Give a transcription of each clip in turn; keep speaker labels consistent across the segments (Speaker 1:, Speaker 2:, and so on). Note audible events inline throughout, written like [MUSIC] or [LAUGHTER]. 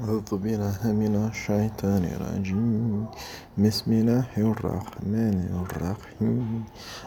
Speaker 1: أعوذ بالله من الشيطان الرجيم بسم الله الرحمن الرحيم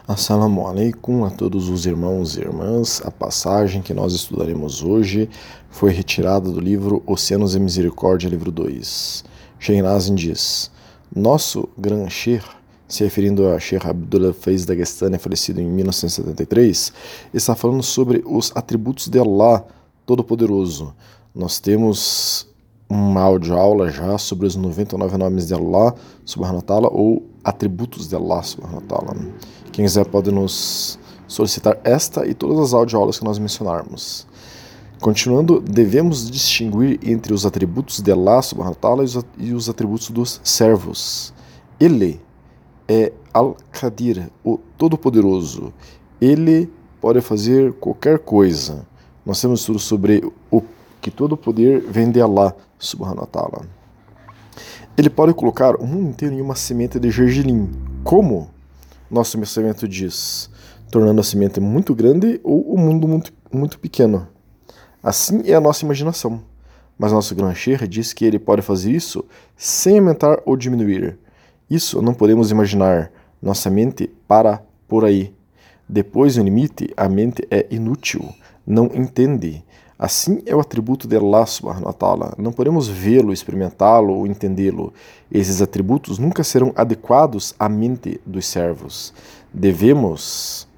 Speaker 1: Assalamu alaikum a todos os irmãos e irmãs. A passagem que nós estudaremos hoje foi retirada do livro Oceanos e Misericórdia, livro 2. Sheikh Nazim diz: Nosso Gran Sheikh, se referindo a Sheikh Abdullah Faiz Dagestani, falecido em 1973, está falando sobre os atributos de Allah Todo-Poderoso. Nós temos uma audioaula já sobre os 99 nomes de Allah subhanahu wa ta'ala ou atributos de Allah subhanahu wa ta'ala. Quem quiser pode nos solicitar esta e todas as audioaulas que nós mencionarmos. Continuando, devemos distinguir entre os atributos de Allah subhanahu wa ta'ala e os atributos dos servos. Ele é Al-Qadir, o Todo-Poderoso. Ele pode fazer qualquer coisa. Nós temos estudo sobre o que todo poder vem de Allah subhanahu wa ta'ala. Ele pode colocar o mundo inteiro em uma semente de gergelim. Como? Nosso pensamento diz, tornando a semente muito grande ou o mundo muito, muito pequeno. Assim é a nossa imaginação. Mas nosso Grancher diz que ele pode fazer isso sem aumentar ou diminuir. Isso não podemos imaginar. Nossa mente para por aí. Depois do limite, a mente é inútil, não entende. Assim é o atributo de Allah subhanahu wa ta'ala. Não podemos vê-lo, experimentá-lo ou entendê-lo. Esses atributos nunca serão adequados à mente dos servos. Devemos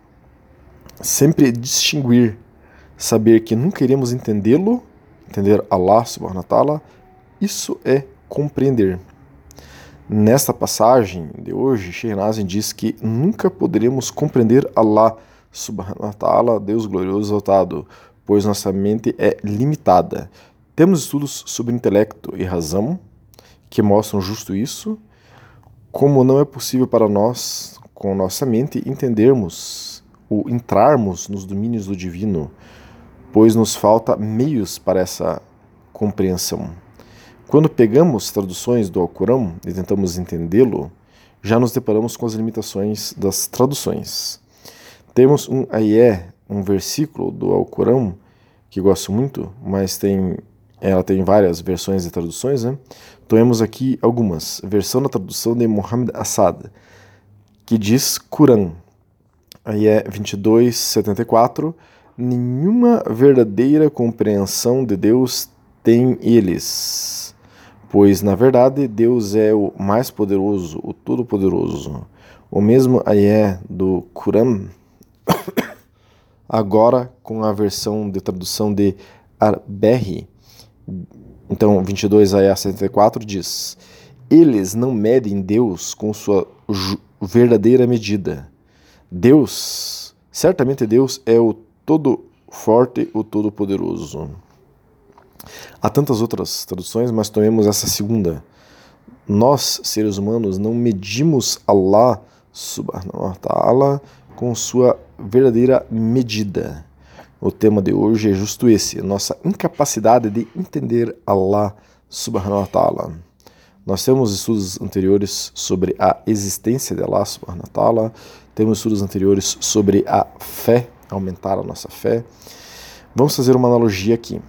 Speaker 1: sempre distinguir, saber que nunca iremos entendê-lo, entender Allah subhanahu wa ta'ala. Isso é compreender. Nesta passagem de hoje, Sheikh diz que nunca poderemos compreender Allah subhanahu wa ta'ala, Deus glorioso exaltado, pois nossa mente é limitada. Temos estudos sobre intelecto e razão que mostram justo isso, como não é possível para nós, com nossa mente, entendermos ou entrarmos nos domínios do divino, pois nos falta meios para essa compreensão. Quando pegamos traduções do Alcorão e tentamos entendê-lo, já nos deparamos com as limitações das traduções. Temos um ayé um versículo do Alcorão que gosto muito, mas tem ela tem várias versões e traduções, né? Tomemos aqui algumas. Versão da tradução de Muhammad Assad, que diz Quran. Aí é 2274. Nenhuma verdadeira compreensão de Deus tem eles, pois na verdade Deus é o mais poderoso, o todo-poderoso. O mesmo aí é do Quran [COUGHS] agora com a versão de tradução de Arbery. Então, 22 a 74 diz: Eles não medem Deus com sua verdadeira medida. Deus, certamente Deus é o todo forte, o todo poderoso. Há tantas outras traduções, mas tomemos essa segunda. Nós, seres humanos, não medimos Allah subhanahu wa ta'ala com sua verdadeira medida. O tema de hoje é justo esse, nossa incapacidade de entender Allah subhanahu wa ta'ala. Nós temos estudos anteriores sobre a existência de Allah subhanahu wa ta'ala, temos estudos anteriores sobre a fé, aumentar a nossa fé. Vamos fazer uma analogia aqui.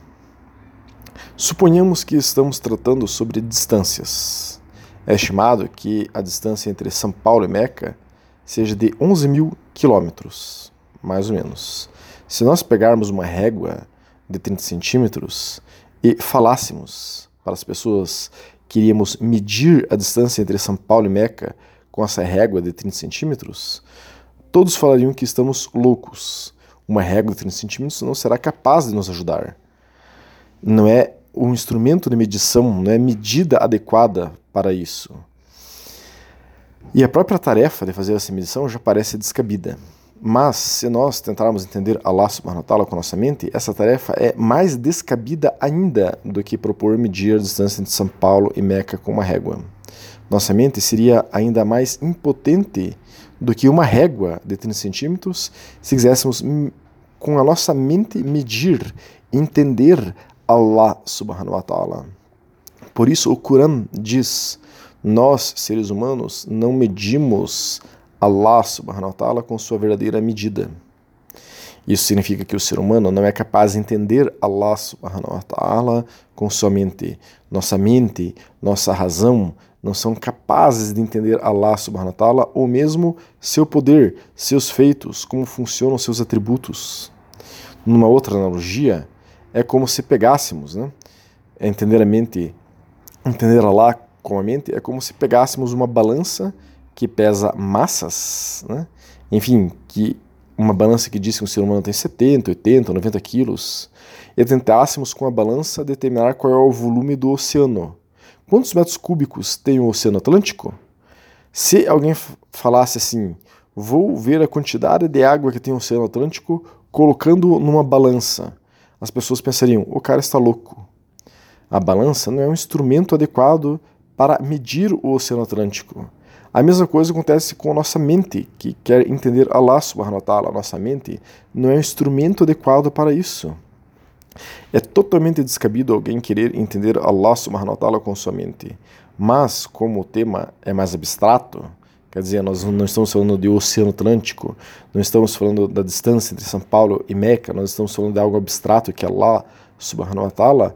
Speaker 1: Suponhamos que estamos tratando sobre distâncias. É estimado que a distância entre São Paulo e Meca seja de 11 mil quilômetros, mais ou menos. Se nós pegarmos uma régua de 30 centímetros e falássemos para as pessoas que iríamos medir a distância entre São Paulo e Meca com essa régua de 30 centímetros, todos falariam que estamos loucos. Uma régua de 30 centímetros não será capaz de nos ajudar. Não é um instrumento de medição, não é medida adequada para isso. E a própria tarefa de fazer essa medição já parece descabida. Mas, se nós tentarmos entender Allah subhanahu wa ta'ala com nossa mente, essa tarefa é mais descabida ainda do que propor medir a distância entre São Paulo e Meca com uma régua. Nossa mente seria ainda mais impotente do que uma régua de 30 centímetros se quiséssemos, com a nossa mente, medir, entender Allah subhanahu wa ta'ala. Por isso, o Corão diz nós, seres humanos, não medimos Allah subhanahu wa ta'ala com sua verdadeira medida. Isso significa que o ser humano não é capaz de entender Allah subhanahu wa ta'ala com sua mente. Nossa mente, nossa razão não são capazes de entender Allah subhanahu wa ta'ala ou mesmo seu poder, seus feitos, como funcionam seus atributos. Numa outra analogia, é como se pegássemos, né? Entender a mente, entender Allah com a mente é como se pegássemos uma balança que pesa massas, né? enfim, que uma balança que diz que um ser humano tem 70, 80, 90 quilos, e tentássemos com a balança determinar qual é o volume do oceano. Quantos metros cúbicos tem o Oceano Atlântico? Se alguém falasse assim, vou ver a quantidade de água que tem o Oceano Atlântico colocando numa balança, as pessoas pensariam, o cara está louco. A balança não é um instrumento adequado para medir o Oceano Atlântico. A mesma coisa acontece com a nossa mente, que quer entender Allah subhanahu wa ta'ala. A nossa mente não é um instrumento adequado para isso. É totalmente descabido alguém querer entender Allah subhanahu wa ta'ala com sua mente. Mas, como o tema é mais abstrato, quer dizer, nós não estamos falando de Oceano Atlântico, não estamos falando da distância entre São Paulo e Meca, nós estamos falando de algo abstrato que é Allah subhanahu wa ta'ala,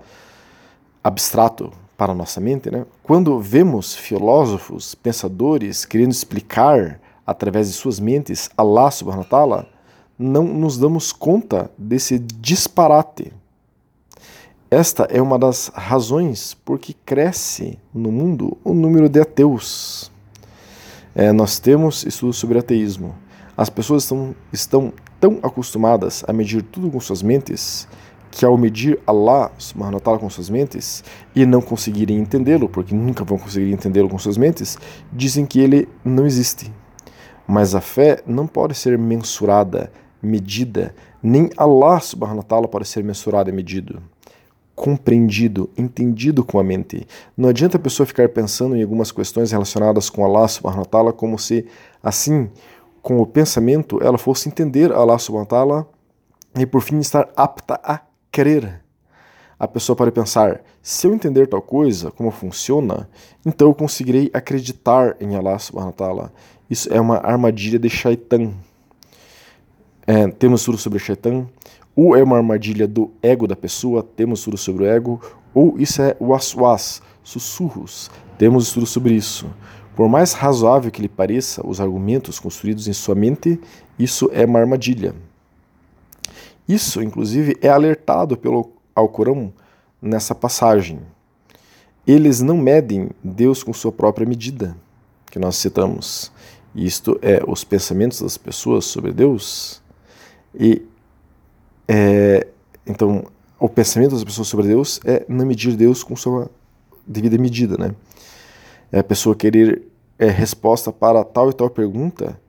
Speaker 1: abstrato, para a nossa mente, né? quando vemos filósofos, pensadores querendo explicar através de suas mentes Allah subhanahu wa ta'ala, não nos damos conta desse disparate. Esta é uma das razões por que cresce no mundo o número de ateus. É, nós temos estudos sobre ateísmo. As pessoas estão, estão tão acostumadas a medir tudo com suas mentes que ao medir Allah subhanahu wa com suas mentes e não conseguirem entendê-lo, porque nunca vão conseguir entendê-lo com suas mentes, dizem que ele não existe. Mas a fé não pode ser mensurada, medida, nem Allah subhanahu wa pode ser mensurado e medido. Compreendido, entendido com a mente. Não adianta a pessoa ficar pensando em algumas questões relacionadas com Allah subhanahu wa ta'ala como se, assim, com o pensamento, ela fosse entender Allah subhanahu wa ta'ala e por fim estar apta a crer. A pessoa pode pensar: se eu entender tal coisa, como funciona, então eu conseguirei acreditar em Allah subhanahu wa ta'ala. Isso é uma armadilha de Shaitan. É, temos tudo sobre Shaitan, ou é uma armadilha do ego da pessoa, temos tudo sobre o ego, ou isso é waswas, sussurros, temos tudo sobre isso. Por mais razoável que lhe pareça os argumentos construídos em sua mente, isso é uma armadilha. Isso, inclusive, é alertado pelo Alcorão nessa passagem. Eles não medem Deus com sua própria medida, que nós citamos. Isto é os pensamentos das pessoas sobre Deus. E é, então o pensamento das pessoas sobre Deus é não medir Deus com sua devida medida, né? É a pessoa querer é, resposta para tal e tal pergunta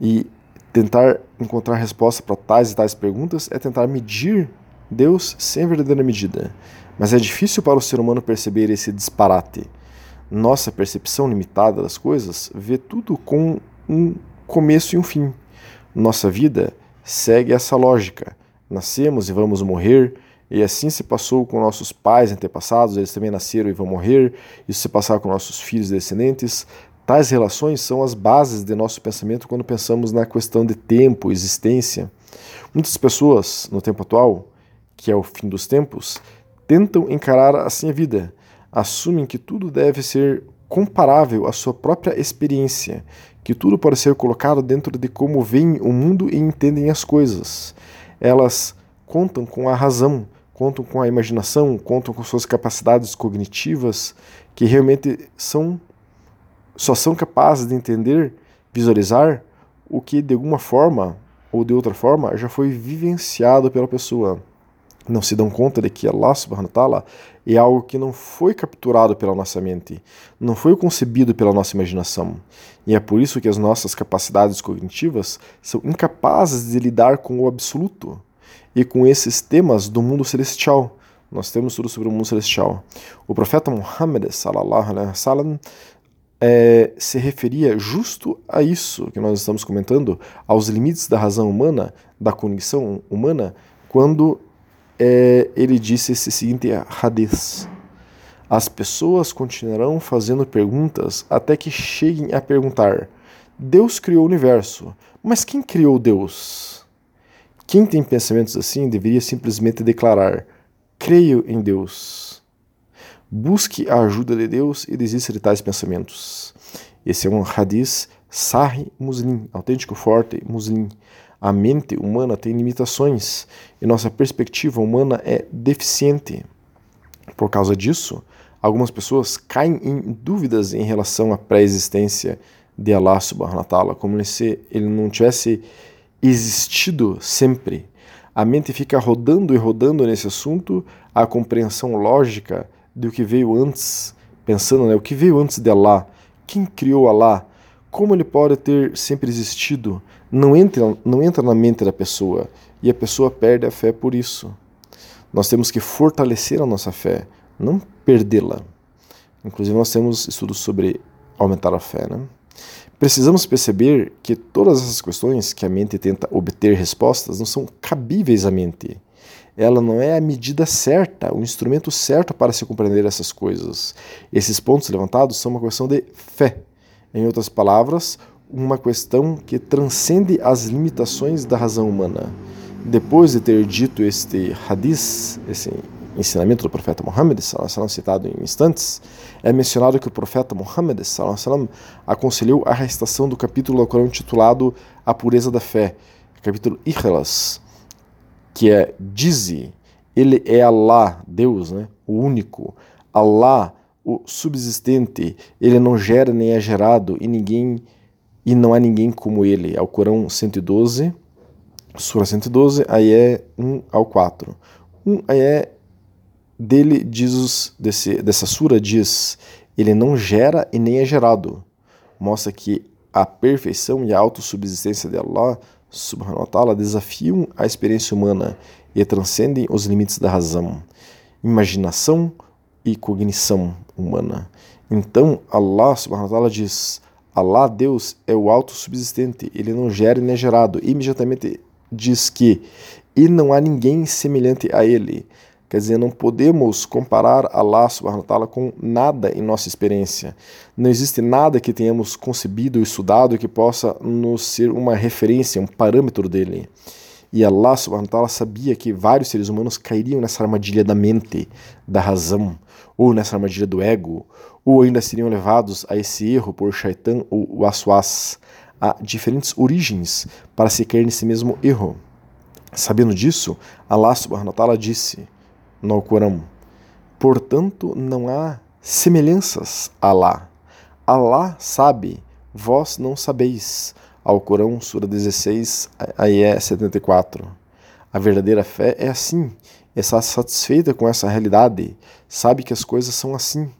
Speaker 1: e tentar encontrar resposta para tais e tais perguntas é tentar medir Deus sem verdadeira medida. Mas é difícil para o ser humano perceber esse disparate. Nossa percepção limitada das coisas vê tudo com um começo e um fim. Nossa vida segue essa lógica. Nascemos e vamos morrer, e assim se passou com nossos pais antepassados, eles também nasceram e vão morrer. Isso se passar com nossos filhos descendentes. Tais relações são as bases de nosso pensamento quando pensamos na questão de tempo, existência. Muitas pessoas, no tempo atual, que é o fim dos tempos, tentam encarar assim a vida. Assumem que tudo deve ser comparável à sua própria experiência, que tudo pode ser colocado dentro de como veem o mundo e entendem as coisas. Elas contam com a razão, contam com a imaginação, contam com suas capacidades cognitivas, que realmente são só são capazes de entender, visualizar o que de alguma forma ou de outra forma já foi vivenciado pela pessoa. Não se dão conta de que Allah subhanahu wa é algo que não foi capturado pela nossa mente, não foi concebido pela nossa imaginação. E é por isso que as nossas capacidades cognitivas são incapazes de lidar com o absoluto e com esses temas do mundo celestial. Nós temos tudo sobre o mundo celestial. O profeta Muhammad sallallahu alaihi wasallam é, se referia justo a isso que nós estamos comentando, aos limites da razão humana, da condição humana, quando é, ele disse esse seguinte hadith: As pessoas continuarão fazendo perguntas até que cheguem a perguntar: Deus criou o universo, mas quem criou Deus? Quem tem pensamentos assim deveria simplesmente declarar: creio em Deus. Busque a ajuda de Deus e desista de tais pensamentos. Esse é um hadith Sahih Muslim, autêntico forte Muslim. A mente humana tem limitações e nossa perspectiva humana é deficiente. Por causa disso, algumas pessoas caem em dúvidas em relação à pré-existência de Allah subhanahu wa ta'ala, como se ele não tivesse existido sempre. A mente fica rodando e rodando nesse assunto, a compreensão lógica do que veio antes, pensando, né, o que veio antes de Allah, quem criou Allah, como ele pode ter sempre existido, não entra, não entra na mente da pessoa e a pessoa perde a fé por isso. Nós temos que fortalecer a nossa fé, não perdê-la. Inclusive, nós temos estudos sobre aumentar a fé. Né? Precisamos perceber que todas essas questões que a mente tenta obter respostas não são cabíveis à mente. Ela não é a medida certa, o instrumento certo para se compreender essas coisas. Esses pontos levantados são uma questão de fé. Em outras palavras, uma questão que transcende as limitações da razão humana. Depois de ter dito este hadith, esse ensinamento do profeta Muhammad, citado em instantes, é mencionado que o profeta Muhammad aconselhou a recitação do capítulo do Corão intitulado A Pureza da Fé, capítulo Ikhlas, que é Dize, ele é Allah, Deus, né, o único, Allah, o subsistente, ele não gera nem é gerado e ninguém e não há ninguém como ele. Ao Corão 112, Sura 112, aí é 1 ao 4. Um aí é dele diz os, desse, dessa sura diz ele não gera e nem é gerado. Mostra que a perfeição e a autossubsistência de Allah subhanahu wa ta'ala desafiam a experiência humana e transcendem os limites da razão, imaginação e cognição humana. Então Allah subhanahu wa ta'ala diz Allah, Deus, é o autossubsistente, ele não gera nem é gerado. Imediatamente diz que e não há ninguém semelhante a ele. Quer dizer, não podemos comparar Allah subhanahu wa ta'ala com nada em nossa experiência. Não existe nada que tenhamos concebido ou estudado que possa nos ser uma referência, um parâmetro dele. E Allah subhanahu wa ta'ala sabia que vários seres humanos cairiam nessa armadilha da mente, da razão, ou nessa armadilha do ego, ou ainda seriam levados a esse erro por Shaitan ou Waswas. Há diferentes origens para se cair nesse mesmo erro. Sabendo disso, Allah subhanahu wa ta'ala disse no Alcorão, portanto não há semelhanças a Allah. Allah sabe, vós não sabeis. Alcorão, Sura 16, Ayé 74. A verdadeira fé é assim, está satisfeita com essa realidade, sabe que as coisas são assim.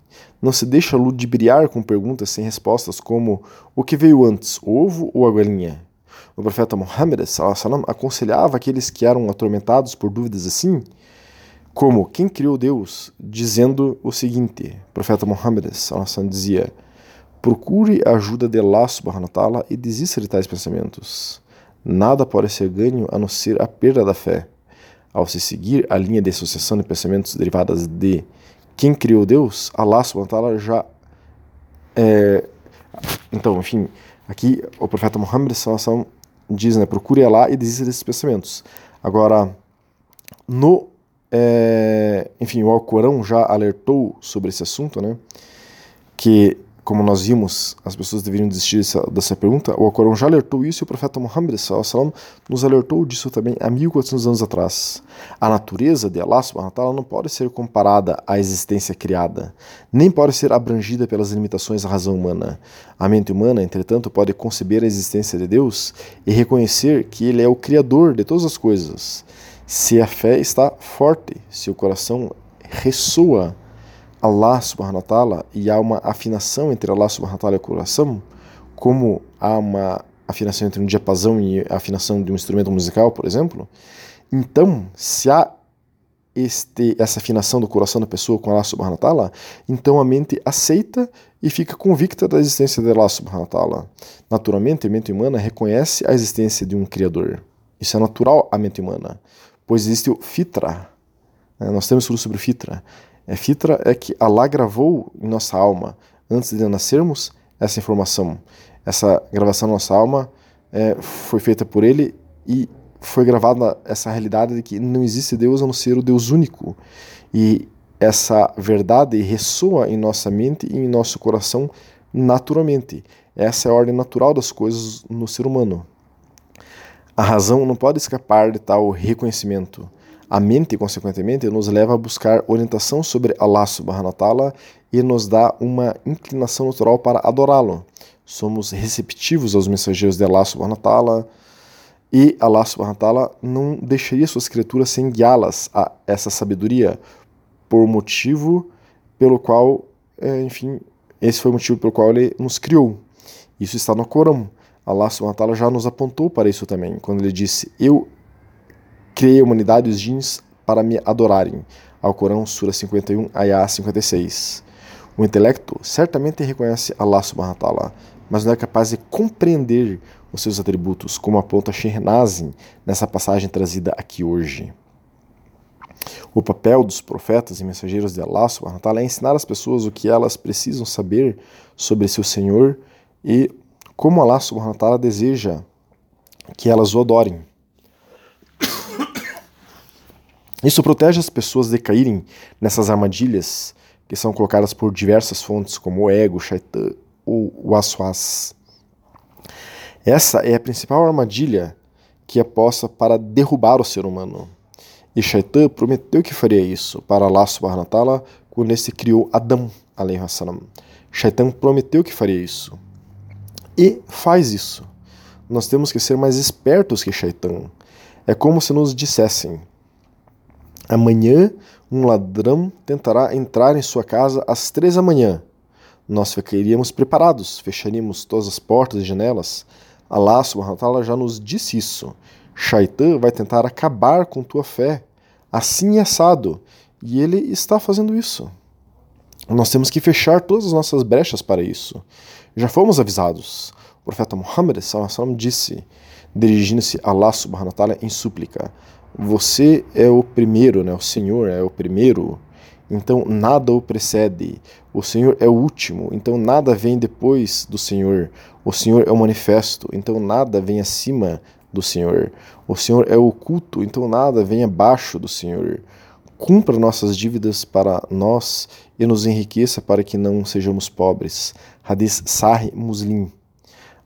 Speaker 1: Não se deixa ludibriar com perguntas sem respostas como o que veio antes, o ovo ou a galinha? O profeta Muhammad aconselhava aqueles que eram atormentados por dúvidas assim, como quem criou Deus, dizendo o seguinte: o profeta Muhammad dizia: procure a ajuda de Allah subhanahu ta'ala e desista de tais pensamentos. Nada pode ser ganho a não ser a perda da fé. Ao se seguir a linha de associação de pensamentos derivadas de quem criou Deus, Allah subhanahu já é, então, enfim, aqui o profeta Muhammad diz, né, procure Allah e desista desses pensamentos. Agora, no, é, enfim, o Alcorão já alertou sobre esse assunto, né, que como nós vimos, as pessoas deveriam desistir dessa, dessa pergunta. O Alcorão já alertou isso e o profeta Muhammad sallam, nos alertou disso também há 1400 anos atrás. A natureza de Allah subhanahu não pode ser comparada à existência criada, nem pode ser abrangida pelas limitações da razão humana. A mente humana, entretanto, pode conceber a existência de Deus e reconhecer que Ele é o Criador de todas as coisas. Se a fé está forte, se o coração ressoa Allah subhanahu wa ta'ala e há uma afinação entre Allah subhanahu wa ta'ala e o coração, como há uma afinação entre um diapasão e a afinação de um instrumento musical, por exemplo, então, se há este, essa afinação do coração da pessoa com Allah subhanahu wa ta'ala, então a mente aceita e fica convicta da existência de Allah subhanahu wa ta'ala. Naturalmente, a mente humana reconhece a existência de um Criador. Isso é natural à mente humana, pois existe o fitra. Né? Nós temos tudo sobre o fitra. É fitra é que Allah gravou em nossa alma, antes de nascermos, essa informação. Essa gravação na nossa alma é, foi feita por Ele e foi gravada essa realidade de que não existe Deus a não ser o Deus único. E essa verdade ressoa em nossa mente e em nosso coração naturalmente. Essa é a ordem natural das coisas no ser humano. A razão não pode escapar de tal reconhecimento. A mente, consequentemente, nos leva a buscar orientação sobre Allah subhanahu wa ta'ala e nos dá uma inclinação natural para adorá-lo. Somos receptivos aos mensageiros de Allah subhanahu wa ta'ala, e Allah subhanahu wa ta'ala não deixaria suas criaturas sem guiá-las a essa sabedoria, por motivo pelo qual, é, enfim, esse foi o motivo pelo qual ele nos criou. Isso está no Corão. Allah subhanahu já nos apontou para isso também, quando ele disse: Eu criei a humanidade e os jins para me adorarem. Ao Corão, Sura 51, Ayah 56. O intelecto certamente reconhece Allah subhanahu mas não é capaz de compreender os seus atributos, como aponta Shernazin nessa passagem trazida aqui hoje. O papel dos profetas e mensageiros de Allah subhanahu é ensinar às pessoas o que elas precisam saber sobre seu Senhor e como Allah subhanahu deseja que elas o adorem. Isso protege as pessoas de caírem nessas armadilhas que são colocadas por diversas fontes, como o ego, o shaitan ou o aswas. Essa é a principal armadilha que é posta para derrubar o ser humano. E Shaitan prometeu que faria isso para Allah subhanahu wa ta'ala quando ele criou Adão. Shaitan prometeu que faria isso. E faz isso. Nós temos que ser mais espertos que Shaitan. É como se nos dissessem: amanhã um ladrão tentará entrar em sua casa às três da manhã. Nós ficaríamos preparados, fecharíamos todas as portas e janelas, Allah subhanahu já nos disse isso. Shaitan vai tentar acabar com tua fé, assim assado, e ele está fazendo isso. Nós temos que fechar todas as nossas brechas para isso. Já fomos avisados. O profeta Muhammad sallam, disse, dirigindo-se a Allah subhanahu wa ta'ala em súplica: Você é o primeiro, né? o Senhor é o primeiro, então nada o precede. O Senhor é o último, então nada vem depois do Senhor. O Senhor é o manifesto, então nada vem acima do Senhor. O Senhor é oculto, então nada vem abaixo do Senhor. Cumpra nossas dívidas para nós e nos enriqueça para que não sejamos pobres. Hadith Sahih Muslim.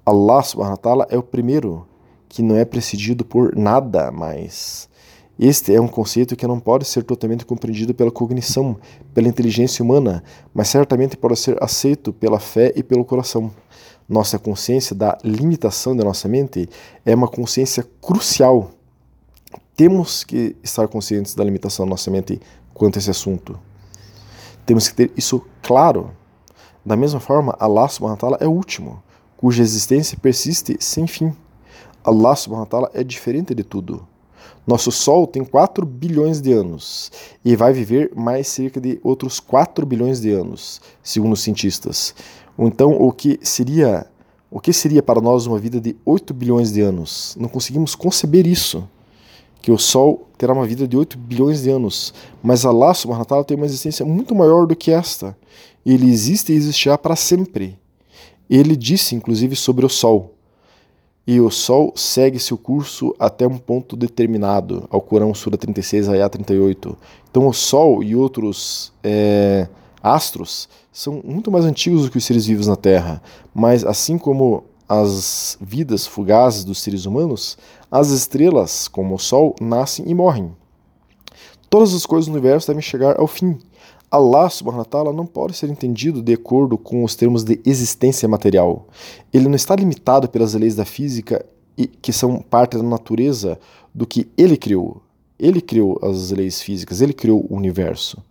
Speaker 1: Allah subhanahu wa ta'ala é o primeiro que não é precedido por nada mais. Este é um conceito que não pode ser totalmente compreendido pela cognição, pela inteligência humana, mas certamente pode ser aceito pela fé e pelo coração. Nossa consciência da limitação da nossa mente é uma consciência crucial. Temos que estar conscientes da limitação da nossa mente quanto a esse assunto. Temos que ter isso claro. Da mesma forma, Allah subhanahu wa ta'ala é o último, cuja existência persiste sem fim. Allah subhanahu wa ta'ala é diferente de tudo. Nosso Sol tem 4 bilhões de anos e vai viver mais cerca de outros 4 bilhões de anos, segundo os cientistas. Então, o que seria o que seria para nós uma vida de 8 bilhões de anos? Não conseguimos conceber isso. Que o Sol terá uma vida de 8 bilhões de anos. Mas subhanahu wa ta'ala tem uma existência muito maior do que esta. Ele existe e existirá para sempre. Ele disse, inclusive, sobre o Sol e o Sol segue seu curso até um ponto determinado, ao Corão Sura 36, Ayah 38. Então o Sol e outros é, astros são muito mais antigos do que os seres vivos na Terra, mas assim como as vidas fugazes dos seres humanos, as estrelas, como o Sol, nascem e morrem. Todas as coisas do universo devem chegar ao fim, Allah subhanahu wa ta'ala não pode ser entendido de acordo com os termos de existência material. Ele não está limitado pelas leis da física que são parte da natureza do que ele criou. Ele criou as leis físicas, ele criou o universo.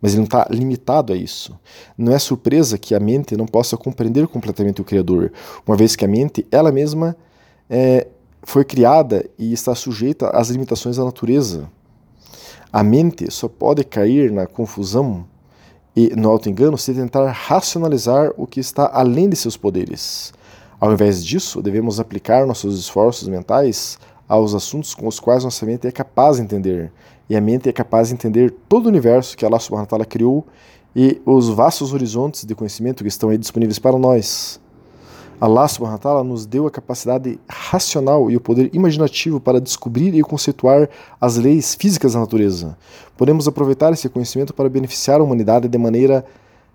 Speaker 1: Mas ele não está limitado a isso. Não é surpresa que a mente não possa compreender completamente o Criador, uma vez que a mente, ela mesma, é, foi criada e está sujeita às limitações da natureza. A mente só pode cair na confusão e no auto-engano se tentar racionalizar o que está além de seus poderes. Ao invés disso, devemos aplicar nossos esforços mentais aos assuntos com os quais nossa mente é capaz de entender. E a mente é capaz de entender todo o universo que Allah subhanahu wa ta'ala criou e os vastos horizontes de conhecimento que estão aí disponíveis para nós. Allah subhanahu wa ta'ala nos deu a capacidade racional e o poder imaginativo para descobrir e conceituar as leis físicas da natureza. Podemos aproveitar esse conhecimento para beneficiar a humanidade de maneira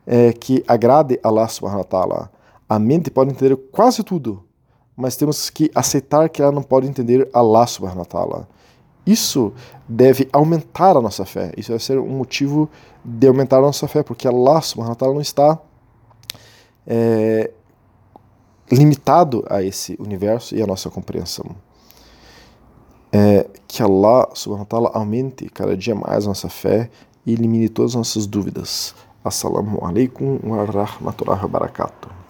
Speaker 1: é, que agrade Allah subhanahu wa ta'ala. A mente pode entender quase tudo, mas temos que aceitar que ela não pode entender Allah subhanahu wa ta'ala. Isso deve aumentar a nossa fé. Isso deve ser um motivo de aumentar a nossa fé, porque Allah subhanahu wa ta'ala não está é, limitado a esse universo e a nossa compreensão. É, que Allah subhanahu wa ta'ala aumente cada dia mais nossa fé e elimine todas as nossas dúvidas. Assalamu alaikum wa rahmatullahi wa barakatuh.